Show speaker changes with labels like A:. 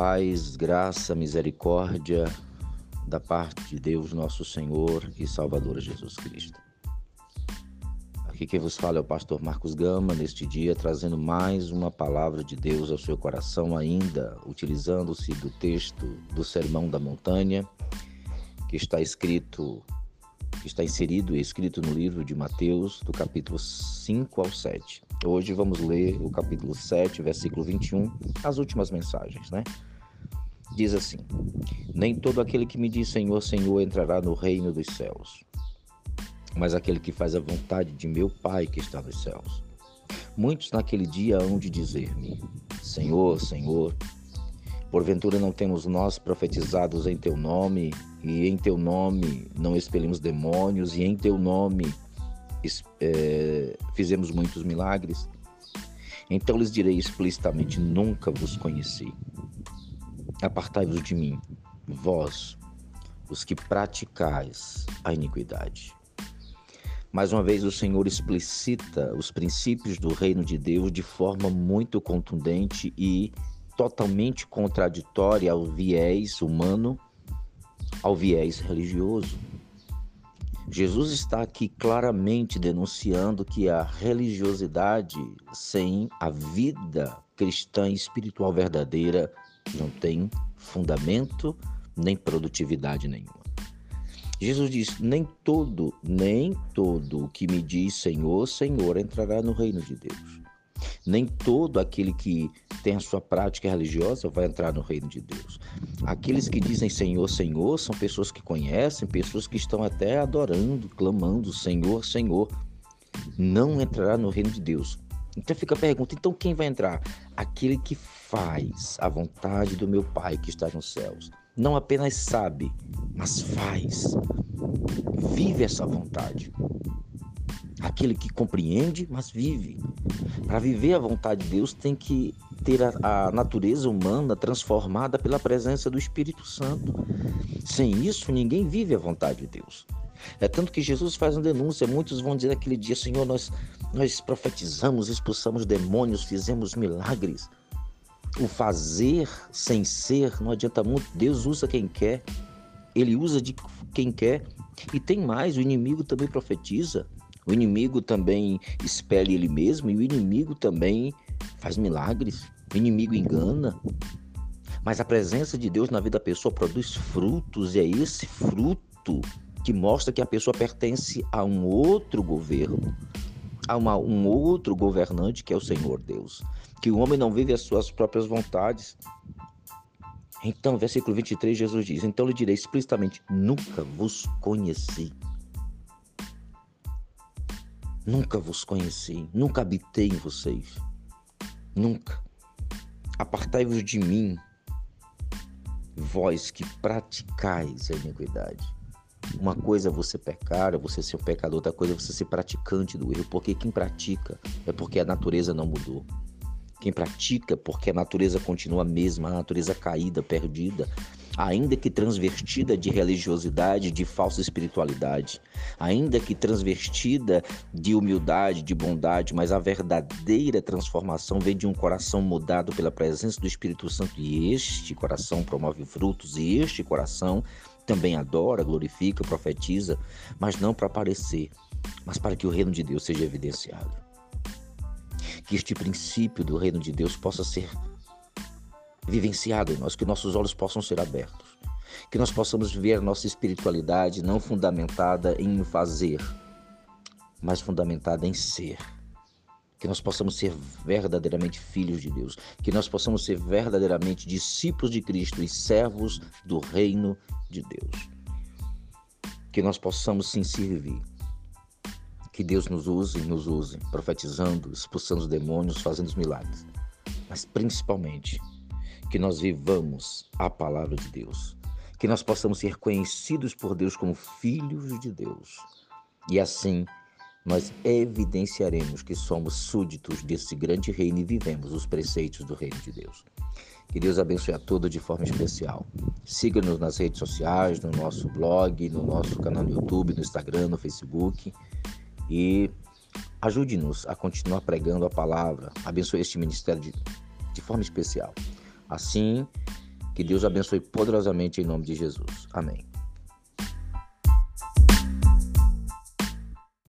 A: Paz, graça, misericórdia da parte de Deus, nosso Senhor e Salvador Jesus Cristo. Aqui quem vos fala é o pastor Marcos Gama, neste dia trazendo mais uma palavra de Deus ao seu coração, ainda utilizando-se do texto do Sermão da Montanha, que está escrito, que está inserido e escrito no livro de Mateus, do capítulo 5 ao 7. Hoje vamos ler o capítulo 7, versículo 21, as últimas mensagens, né? Diz assim: Nem todo aquele que me diz Senhor, Senhor entrará no reino dos céus, mas aquele que faz a vontade de meu Pai que está nos céus. Muitos naquele dia hão de dizer-me: Senhor, Senhor, porventura não temos nós profetizados em teu nome, e em teu nome não expelimos demônios, e em teu nome é, fizemos muitos milagres. Então lhes direi explicitamente: Nunca vos conheci. Apartai-vos de mim, vós, os que praticais a iniquidade. Mais uma vez, o Senhor explicita os princípios do reino de Deus de forma muito contundente e totalmente contraditória ao viés humano, ao viés religioso. Jesus está aqui claramente denunciando que a religiosidade sem a vida cristã espiritual verdadeira não tem fundamento nem produtividade nenhuma. Jesus diz: Nem todo, nem todo o que me diz Senhor, Senhor entrará no reino de Deus. Nem todo aquele que tem a sua prática religiosa vai entrar no reino de Deus. Aqueles que dizem Senhor, Senhor são pessoas que conhecem, pessoas que estão até adorando, clamando Senhor, Senhor. Não entrará no reino de Deus. Então fica a pergunta: então quem vai entrar? Aquele que faz a vontade do meu Pai que está nos céus. Não apenas sabe, mas faz. Vive essa vontade aquele que compreende, mas vive. Para viver a vontade de Deus, tem que ter a, a, natureza humana transformada pela presença do Espírito Santo. Sem isso, ninguém vive a vontade de Deus. É tanto que Jesus faz uma denúncia. Muitos vão dizer naquele dia: Senhor, nós, nós profetizamos, expulsamos demônios, fizemos milagres. O fazer sem ser não adianta muito. Deus usa quem quer, ele usa de quem quer. E tem mais: o inimigo também profetiza. O inimigo também espelha ele mesmo e o inimigo também faz milagres. O inimigo engana. Mas a presença de Deus na vida da pessoa produz frutos e é esse fruto que mostra que a pessoa pertence a um outro governo, a uma, um outro governante que é o Senhor Deus. Que o homem não vive as suas próprias vontades. Então, versículo 23, Jesus diz: Então lhe direi explicitamente: Nunca vos conheci. Nunca vos conheci, nunca habitei em vocês. Nunca. Apartai-vos de mim, vós que praticais a iniquidade. Uma coisa é você pecar, é você ser um pecador, outra coisa é você ser praticante do erro, porque quem pratica é porque a natureza não mudou. Quem pratica porque a natureza continua a mesma, a natureza caída, perdida, ainda que transvertida de religiosidade, de falsa espiritualidade, ainda que transvertida de humildade, de bondade, mas a verdadeira transformação vem de um coração mudado pela presença do Espírito Santo e este coração promove frutos e este coração também adora, glorifica, profetiza, mas não para aparecer, mas para que o reino de Deus seja evidenciado. Que este princípio do reino de Deus possa ser vivenciado em nós, que nossos olhos possam ser abertos, que nós possamos ver nossa espiritualidade não fundamentada em fazer, mas fundamentada em ser. Que nós possamos ser verdadeiramente filhos de Deus, que nós possamos ser verdadeiramente discípulos de Cristo e servos do reino de Deus. Que nós possamos sim servir. Que Deus nos use nos use, profetizando, expulsando os demônios, fazendo os milagres. Mas principalmente, que nós vivamos a palavra de Deus, que nós possamos ser conhecidos por Deus como filhos de Deus. E assim nós evidenciaremos que somos súditos desse grande reino e vivemos os preceitos do reino de Deus. Que Deus abençoe a todos de forma especial. Siga-nos nas redes sociais, no nosso blog, no nosso canal no YouTube, no Instagram, no Facebook. E ajude-nos a continuar pregando a palavra. Abençoe este ministério de, de forma especial. Assim, Que Deus abençoe poderosamente em nome de Jesus. Amém.